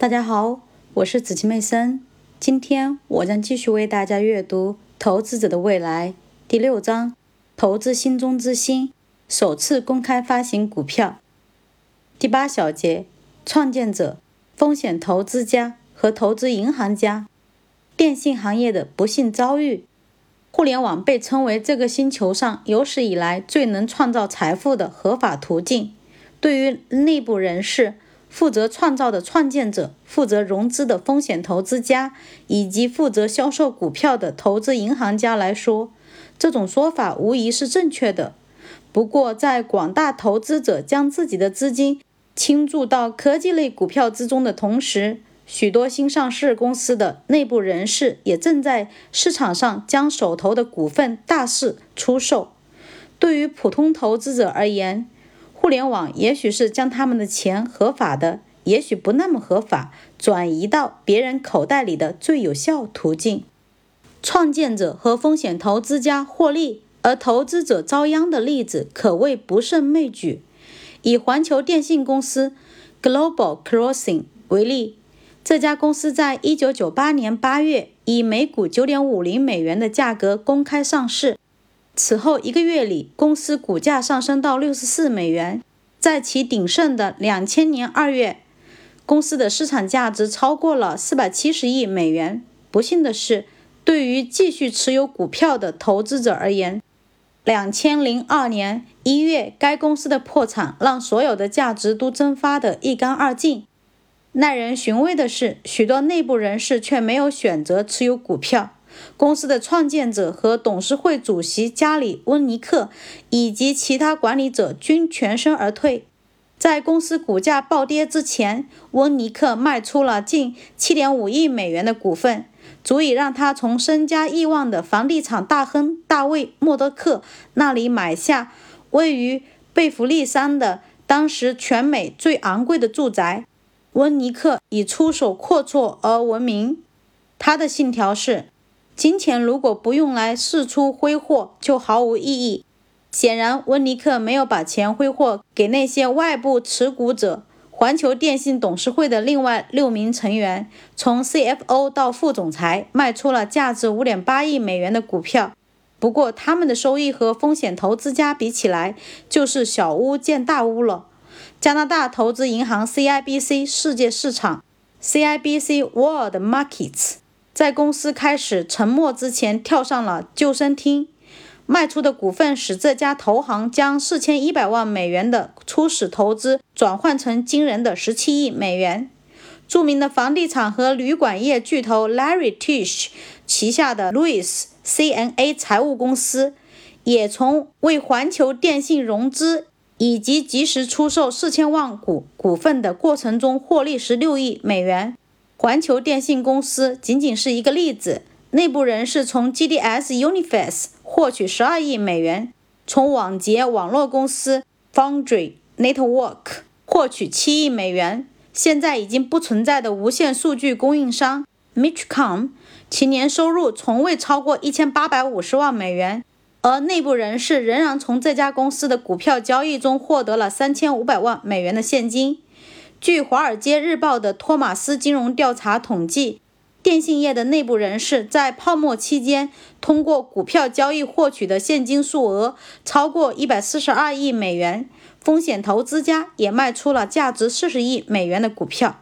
大家好，我是紫气妹森。今天我将继续为大家阅读《投资者的未来》第六章：投资心中之心，首次公开发行股票。第八小节：创建者、风险投资家和投资银行家。电信行业的不幸遭遇。互联网被称为这个星球上有史以来最能创造财富的合法途径。对于内部人士，负责创造的创建者、负责融资的风险投资家以及负责销售股票的投资银行家来说，这种说法无疑是正确的。不过，在广大投资者将自己的资金倾注到科技类股票之中的同时，许多新上市公司的内部人士也正在市场上将手头的股份大肆出售。对于普通投资者而言，互联网也许是将他们的钱合法的，也许不那么合法，转移到别人口袋里的最有效途径。创建者和风险投资家获利，而投资者遭殃的例子可谓不胜枚举。以环球电信公司 （Global Crossing） 为例，这家公司在1998年8月以每股9.50美元的价格公开上市。此后一个月里，公司股价上升到六十四美元。在其鼎盛的两千年二月，公司的市场价值超过了四百七十亿美元。不幸的是，对于继续持有股票的投资者而言，两千零二年一月该公司的破产让所有的价值都蒸发得一干二净。耐人寻味的是，许多内部人士却没有选择持有股票。公司的创建者和董事会主席加里·温尼克以及其他管理者均全身而退。在公司股价暴跌之前，温尼克卖出了近7.5亿美元的股份，足以让他从身家亿万的房地产大亨大卫·默多克那里买下位于贝弗利山的当时全美最昂贵的住宅。温尼克以出手阔绰而闻名，他的信条是。金钱如果不用来四处挥霍，就毫无意义。显然，温尼克没有把钱挥霍给那些外部持股者。环球电信董事会的另外六名成员，从 CFO 到副总裁，卖出了价值5.8亿美元的股票。不过，他们的收益和风险投资家比起来，就是小巫见大巫了。加拿大投资银行 CIBC 世界市场 （CIBC World Markets）。在公司开始沉没之前，跳上了救生艇。卖出的股份使这家投行将四千一百万美元的初始投资转换成惊人的十七亿美元。著名的房地产和旅馆业巨头 Larry Tish 旗下的 Louis CNA 财务公司，也从为环球电信融资以及及时出售四千万股股份的过程中获利十六亿美元。环球电信公司仅仅是一个例子。内部人士从 GDS Uniface 获取十二亿美元，从网捷网络公司 Foundry Network 获取七亿美元。现在已经不存在的无线数据供应商 Mitchcom，其年收入从未超过一千八百五十万美元。而内部人士仍然从这家公司的股票交易中获得了三千五百万美元的现金。据《华尔街日报》的托马斯金融调查统计，电信业的内部人士在泡沫期间通过股票交易获取的现金数额超过一百四十二亿美元。风险投资家也卖出了价值四十亿美元的股票。